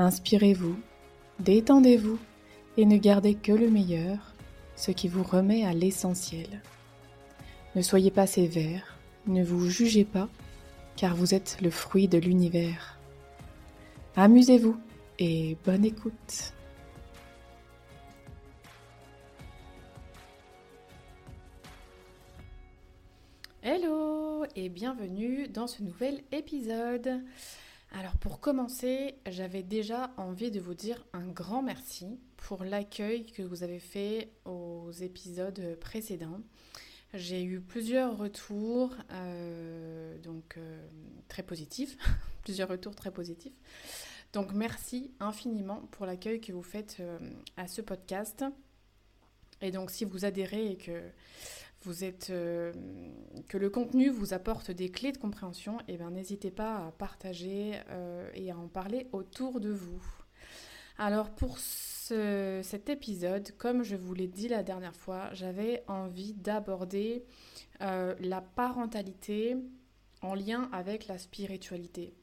Inspirez-vous, détendez-vous et ne gardez que le meilleur, ce qui vous remet à l'essentiel. Ne soyez pas sévère, ne vous jugez pas, car vous êtes le fruit de l'univers. Amusez-vous et bonne écoute. Hello et bienvenue dans ce nouvel épisode. Alors pour commencer, j'avais déjà envie de vous dire un grand merci pour l'accueil que vous avez fait aux épisodes précédents. J'ai eu plusieurs retours, euh, donc euh, très positifs, plusieurs retours très positifs. Donc merci infiniment pour l'accueil que vous faites euh, à ce podcast. Et donc si vous adhérez et que euh, que le contenu vous apporte des clés de compréhension, eh bien n'hésitez pas à partager euh, et à en parler autour de vous. Alors pour cet épisode, comme je vous l'ai dit la dernière fois, j'avais envie d'aborder euh, la parentalité en lien avec la spiritualité.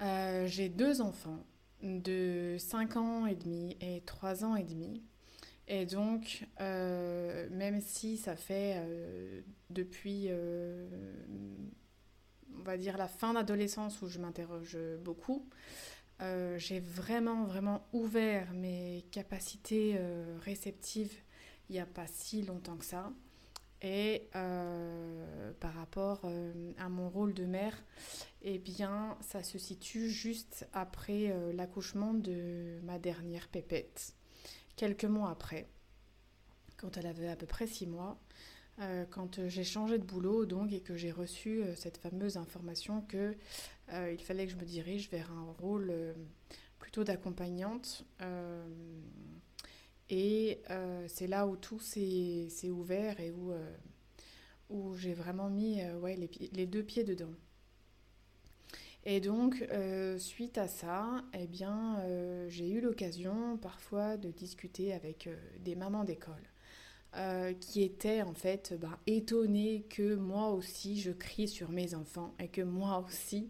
J'ai deux enfants de 5 ans et demi et 3 ans et demi. Et donc, euh, même si ça fait euh, depuis, euh, on va dire, la fin d'adolescence où je m'interroge beaucoup, j'ai vraiment, vraiment ouvert mes capacités réceptives il n'y a pas si longtemps que ça. Et par rapport à mon rôle de mère, eh bien, ça se situe juste après l'accouchement de ma dernière pépette quelques mois après, quand elle avait à peu près six mois, euh, quand j'ai changé de boulot donc et que j'ai reçu euh, cette fameuse information que euh, il fallait que je me dirige vers un rôle plutôt d'accompagnante. et c'est là où tout s'est ouvert et où, j'ai vraiment mis les deux pieds dedans. Et donc, euh, suite à ça, eh bien, euh, j'ai eu l'occasion parfois de discuter avec euh, des mamans d'école qui étaient en fait bah, étonnées que moi aussi je crie sur mes enfants et que moi aussi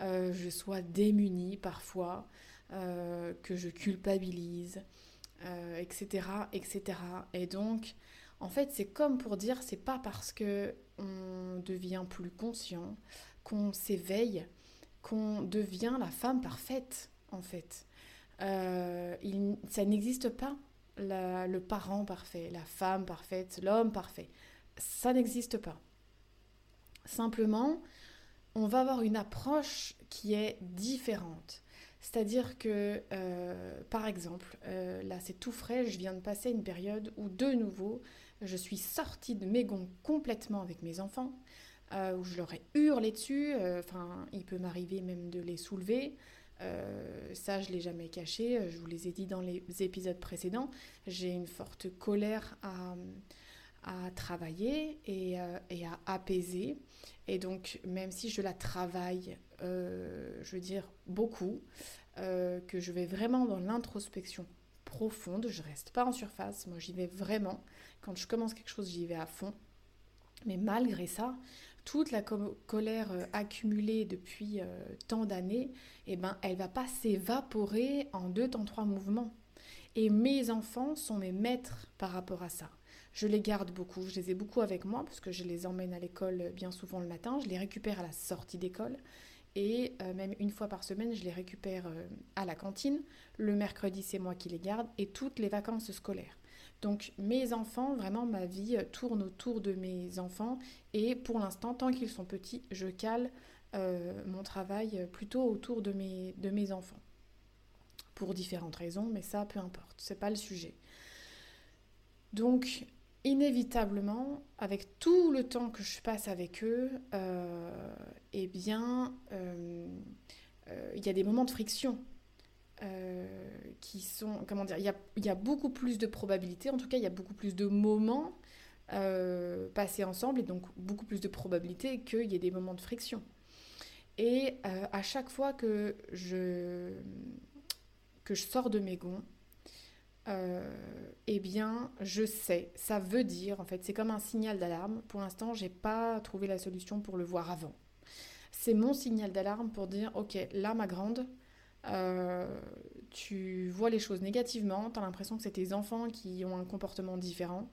je sois démunie parfois, que je culpabilise, etc., etc. Et donc, en fait, c'est comme pour dire, c'est pas parce que on devient plus conscient, qu'on s'éveille, qu'on devient la femme parfaite, en fait. Euh, ça n'existe pas, le parent parfait, la femme parfaite, l'homme parfait. Ça n'existe pas. Simplement, on va avoir une approche qui est différente. C'est-à-dire que, euh, par exemple, euh, là c'est tout frais, je viens de passer une période où de nouveau, je suis sortie de mes gonds complètement avec mes enfants. Euh, où je leur ai hurlé dessus. Euh, enfin, il peut m'arriver même de les soulever. Euh, ça, je ne l'ai jamais caché. Je vous les ai dit dans les épisodes précédents. J'ai une forte colère à, à travailler et, et, à apaiser. Et donc, même si je la travaille, je veux dire, beaucoup, que je vais vraiment dans l'introspection profonde, je reste pas en surface. Moi, j'y vais vraiment. Quand je commence quelque chose, j'y vais à fond. Mais malgré ça, toute la colère euh, accumulée depuis euh, tant d'années, eh ben, elle va pas s'évaporer en deux temps trois mouvements. Et mes enfants sont mes maîtres par rapport à ça. Je les garde beaucoup, je les ai beaucoup avec moi parce que je les emmène à l'école bien souvent le matin, je les récupère à la sortie d'école et euh, même une fois par semaine, je les récupère à la cantine. Le mercredi, c'est moi qui les garde et toutes les vacances scolaires. Donc mes enfants, vraiment ma vie tourne autour de mes enfants et pour l'instant, tant qu'ils sont petits, je cale euh, mon travail plutôt autour de mes, de mes enfants. Pour différentes raisons, mais ça, peu importe, c'est pas le sujet. Donc inévitablement, avec tout le temps que je passe avec eux, euh, eh bien, euh, il y a des moments de friction. Qui sont, comment dire, il y a, beaucoup plus de probabilités, en tout cas il y a beaucoup plus de moments passés ensemble et donc beaucoup plus de probabilités qu'il y ait des moments de friction. Et à chaque fois que je, que je sors de mes gonds, euh, eh bien, je sais, ça veut dire, en fait, c'est comme un signal d'alarme. Pour l'instant, j'ai pas trouvé la solution pour le voir avant. C'est mon signal d'alarme pour dire, ok, là, ma grande, euh, tu vois les choses négativement, tu as l'impression que c'est tes enfants qui ont un comportement différent,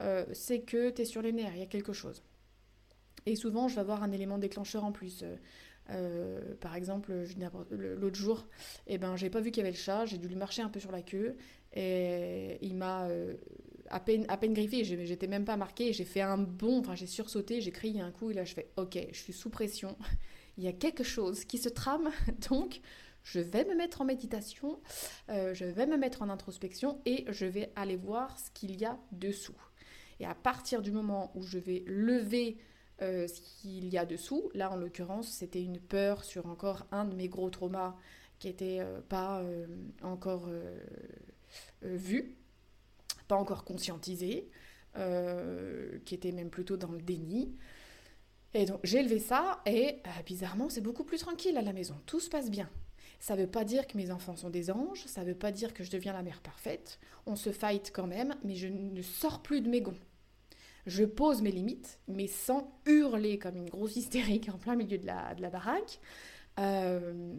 euh, c'est que tu es sur les nerfs, il y a quelque chose. Et souvent, je vais avoir un élément déclencheur en plus. Euh, par exemple, l'autre jour, eh ben, j'ai pas vu qu'il y avait le chat, j'ai dû lui marcher un peu sur la queue et il m'a à, peine, à peine griffé, j'étais même pas marqué, j'ai fait un bond, enfin j'ai sursauté, j'ai crié un coup et là je fais ok, je suis sous pression, il y a quelque chose qui se trame, donc je vais me mettre en méditation, euh, je vais me mettre en introspection et je vais aller voir ce qu'il y a dessous. Et à partir du moment où je vais lever euh, ce qu'il y a dessous. Là, en l'occurrence, c'était une peur sur encore un de mes gros traumas qui n'était euh, pas encore vu, pas encore conscientisé, qui était même plutôt dans le déni. Et donc j'ai élevé ça et bizarrement c'est beaucoup plus tranquille à la maison, tout se passe bien. Ça ne veut pas dire que mes enfants sont des anges, ça ne veut pas dire que je deviens la mère parfaite, on se fight quand même, mais je ne sors plus de mes gonds. Je pose mes limites, mais sans hurler comme une grosse hystérique en plein milieu de la, de la baraque. Euh,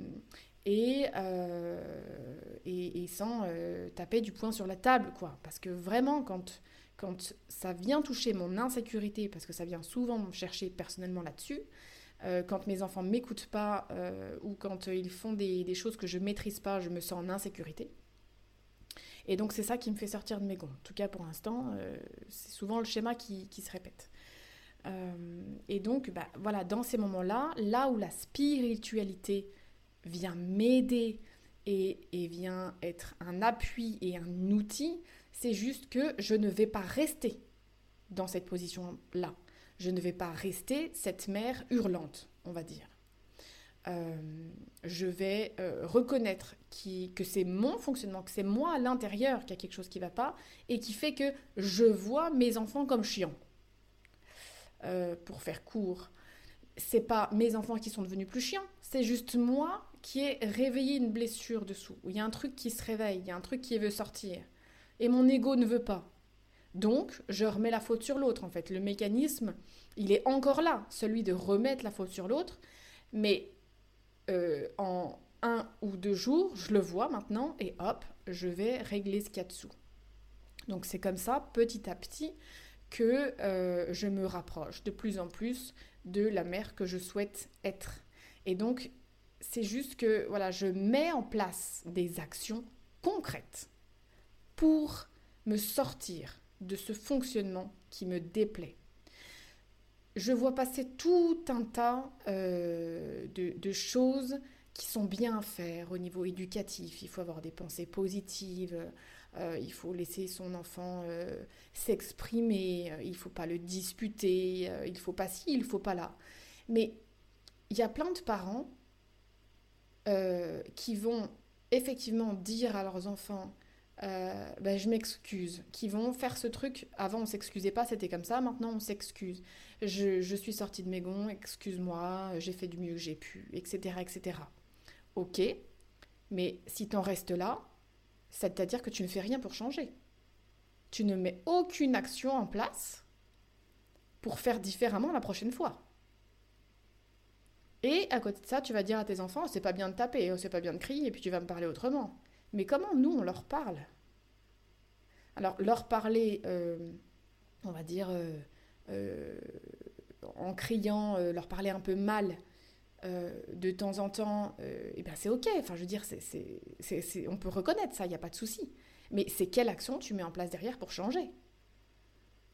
et, euh, et, et, sans euh, taper du poing sur la table, quoi. Parce que vraiment, quand, quand ça vient toucher mon insécurité, parce que ça vient souvent me chercher personnellement là-dessus, quand mes enfants m'écoutent pas ou quand ils font des, choses que je maîtrise pas, je me sens en insécurité. Et donc c'est ça qui me fait sortir de mes gonds. En tout cas pour l'instant, euh, c'est souvent le schéma qui, se répète. Euh, et donc bah, voilà, dans ces moments-là, là où la spiritualité vient m'aider et, vient être un appui et un outil, c'est juste que je ne vais pas rester dans cette position-là. Je ne vais pas rester cette mère hurlante, on va dire. Euh, je vais euh, reconnaître que c'est mon fonctionnement, que c'est moi à l'intérieur qui a quelque chose qui ne va pas et qui fait que je vois mes enfants comme chiants. Euh, pour faire court, c'est pas mes enfants qui sont devenus plus chiants, c'est juste moi qui ai réveillé une blessure dessous. Il y a un truc qui se réveille, il y a un truc qui veut sortir. Et mon ego ne veut pas. Donc, je remets la faute sur l'autre, en fait. Le mécanisme, il est encore là, celui de remettre la faute sur l'autre. Mais euh, en un ou deux jours, je le vois maintenant et hop, je vais régler ce qu'il y a dessous. Donc c'est comme ça, petit à petit, que euh, je me rapproche de plus en plus de la mère que je souhaite être. Et donc, c'est juste que voilà, je mets en place des actions concrètes pour me sortir de ce fonctionnement qui me déplaît je vois passer tout un tas euh, de, choses qui sont bien à faire au niveau éducatif. Il faut avoir des pensées positives, euh, il faut laisser son enfant euh, s'exprimer, il ne faut pas le disputer, il ne faut pas ci, il ne faut pas là. Mais il y a plein de parents qui vont effectivement dire à leurs enfants euh, ben, je m'excuse, qui vont faire ce truc. Avant, on s'excusait pas, c'était comme ça. Maintenant, on s'excuse. Je, suis sortie de mes gonds, excuse-moi, j'ai fait du mieux que j'ai pu, etc., etc. Ok, mais si t'en restes là, c'est-à-dire que tu ne fais rien pour changer. Tu ne mets aucune action en place pour faire différemment la prochaine fois. Et à côté de ça, tu vas dire à tes enfants, c'est pas bien de taper, c'est pas bien de crier, et puis tu vas me parler autrement. Mais comment nous, on leur parle? Alors, leur parler, euh, on va dire, euh, euh, en criant, leur parler un peu mal de temps en temps, eh ben c'est ok. Enfin, je veux dire, on peut reconnaître ça, il n'y a pas de souci. Mais c'est quelle action tu mets en place derrière pour changer?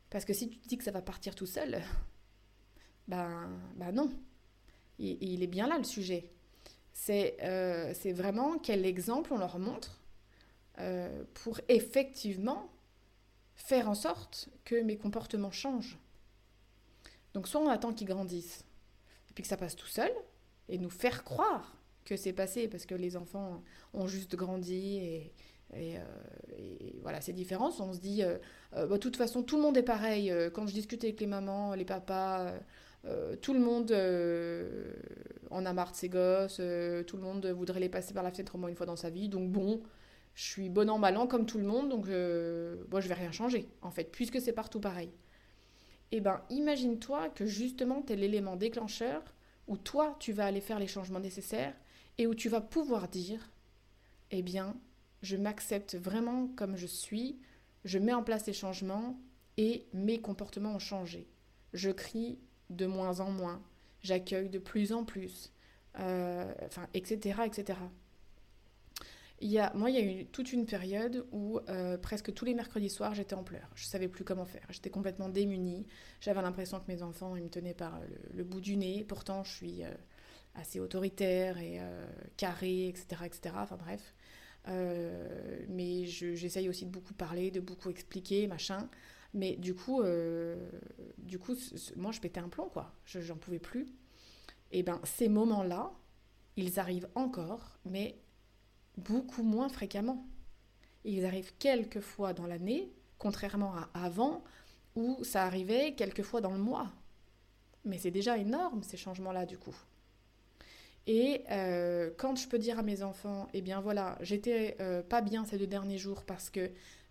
Parce que si tu te dis que ça va partir tout seul, ben, ben non. il est bien là le sujet. Euh, c'est vraiment quel exemple on leur montre euh, pour effectivement faire en sorte que mes comportements changent. Donc soit on attend qu'ils grandissent, et puis que ça passe tout seul, et nous faire croire que c'est passé, parce que les enfants ont juste grandi et, et, voilà, c'est différent. On se dit, bah, de toute façon, tout le monde est pareil. Quand je discute avec les mamans, les papas, tout le monde en a marre de ses gosses, tout le monde voudrait les passer par la fenêtre au moins une fois dans sa vie. Donc bon, je suis bon an, mal an comme tout le monde, donc euh, bon, je vais rien changer, en fait, puisque c'est partout pareil. Eh ben, imagine-toi que justement, tu es l'élément déclencheur où toi, tu vas aller faire les changements nécessaires et où tu vas pouvoir dire, eh bien, je m'accepte vraiment comme je suis, je mets en place les changements et mes comportements ont changé. Je crie de moins en moins, j'accueille de plus en plus, euh, enfin, etc., etc. Il y a, moi, il y a eu toute une période où euh, presque tous les mercredis soirs, j'étais en pleurs. Je ne savais plus comment faire. J'étais complètement démunie. J'avais l'impression que mes enfants, ils me tenaient par le, bout du nez. Pourtant, je suis euh, assez autoritaire et carrée, etc., etc. Enfin bref. mais j'essaye aussi de beaucoup parler, de beaucoup expliquer, machin. Mais du coup, du coup moi, je pétais un plomb, quoi. J'en pouvais plus. Et ben, ces moments-là, ils arrivent encore, mais beaucoup moins fréquemment. Ils arrivent quelques fois dans l'année, contrairement à avant, où ça arrivait quelques fois dans le mois. Mais c'est déjà énorme ces changements-là du coup. Et euh, quand je peux dire à mes enfants, eh bien voilà, j'étais euh, pas bien ces deux derniers jours parce que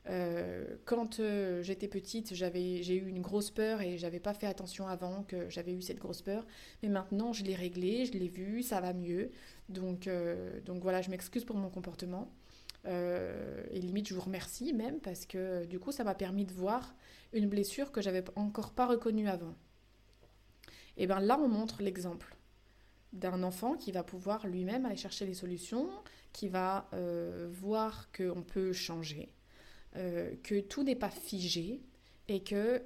euh, quand j'étais petite, j'avais, j'ai eu une grosse peur et j'avais pas fait attention avant que j'avais eu cette grosse peur. Mais maintenant, je l'ai réglé, je l'ai vu, ça va mieux. Donc, euh, donc voilà, je m'excuse pour mon comportement. Euh, et limite, je vous remercie même parce que du coup, ça m'a permis de voir une blessure que j'avais encore pas reconnue avant. Et bien là, on montre l'exemple d'un enfant qui va pouvoir lui-même aller chercher les solutions, qui va euh, voir qu'on peut changer, que tout n'est pas figé et que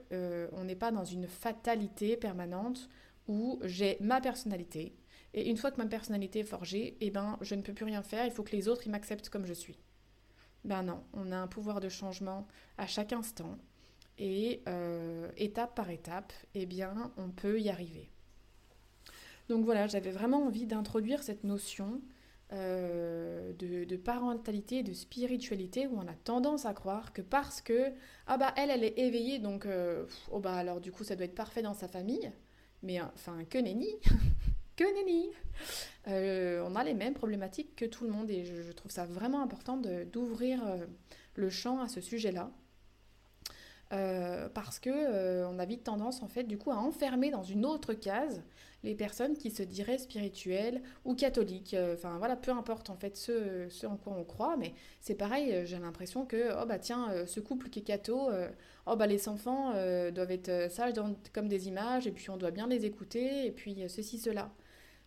on n'est pas dans une fatalité permanente où j'ai ma personnalité, et une fois que ma personnalité est forgée, eh ben, je ne peux plus rien faire, il faut que les autres m'acceptent comme je suis. Ben non, on a un pouvoir de changement à chaque instant. Et euh, étape par étape, eh bien, on peut y arriver. Donc voilà, j'avais vraiment envie d'introduire cette notion euh, de, parentalité, de spiritualité, où on a tendance à croire que parce que, ah bah elle, elle est éveillée, donc, euh, oh bah alors du coup, ça doit être parfait dans sa famille. Mais enfin, que nenni que nenni euh, On a les mêmes problématiques que tout le monde et je, trouve ça vraiment important d'ouvrir le champ à ce sujet-là. Euh, parce que on a vite tendance en fait du coup à enfermer dans une autre case les personnes qui se diraient spirituelles ou catholiques. Enfin voilà, peu importe en fait ce, en quoi on croit, mais c'est pareil. J'ai l'impression que oh bah tiens, ce couple qui est catho, oh bah les enfants doivent être sages comme des images et puis on doit bien les écouter et puis ceci cela.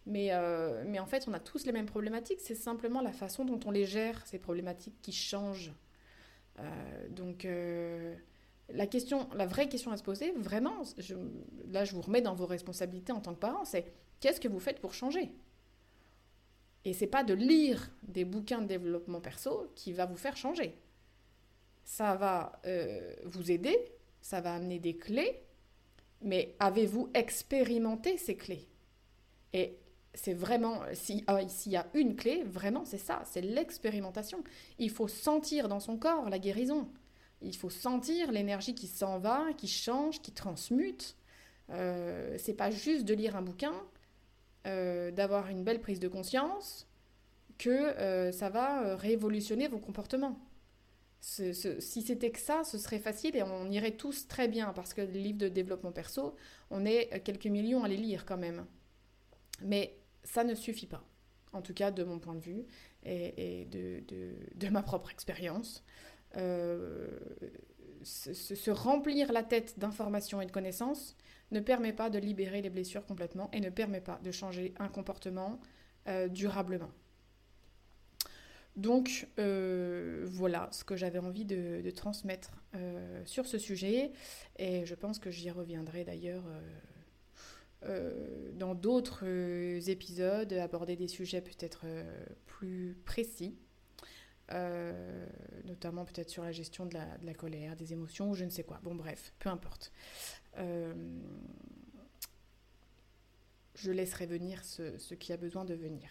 Mais, euh, mais en fait, on a tous les mêmes problématiques. C'est simplement la façon dont on les gère, ces problématiques, qui changent. Euh, donc, euh, la, question, la vraie question à se poser, vraiment, je, là, je vous remets dans vos responsabilités en tant que parent, c'est qu'est-ce que vous faites pour changer? Et c'est pas de lire des bouquins de développement perso qui va vous faire changer. Ça va vous aider, ça va amener des clés, mais avez-vous expérimenté ces clés? Et c'est vraiment, s'il y a une clé, vraiment, c'est ça, c'est l'expérimentation. Il faut sentir dans son corps la guérison. Il faut sentir l'énergie qui s'en va, qui change, qui transmute. Euh, c'est pas juste de lire un bouquin, euh, d'avoir une belle prise de conscience, que euh, ça va euh, révolutionner vos comportements. si c'était que ça, ce serait facile et on irait tous très bien parce que les livres de développement perso, on est quelques millions à les lire quand même. Mais ça ne suffit pas, en tout cas de mon point de vue et, de, ma propre expérience. Euh, se, remplir la tête d'informations et de connaissances ne permet pas de libérer les blessures complètement et ne permet pas de changer un comportement euh, durablement. Donc euh, voilà ce que j'avais envie de, transmettre sur ce sujet et je pense que j'y reviendrai d'ailleurs dans d'autres épisodes, aborder des sujets peut-être plus précis, notamment peut-être sur la gestion de la, colère, des émotions ou je ne sais quoi. Bon bref, peu importe. je laisserai venir ce, qui a besoin de venir.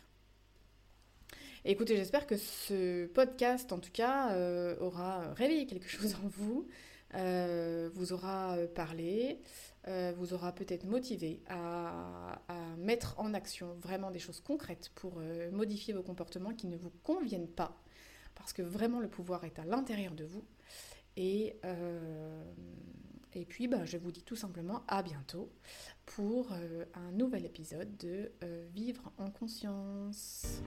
Écoutez, j'espère que ce podcast, en tout cas, euh, aura réveillé quelque chose en vous, euh, vous aura parlé, vous aura peut-être motivé à, mettre en action vraiment des choses concrètes pour modifier vos comportements qui ne vous conviennent pas, parce que vraiment le pouvoir est à l'intérieur de vous. Et, et puis, bah, je vous dis tout simplement à bientôt pour un nouvel épisode de Vivre en conscience.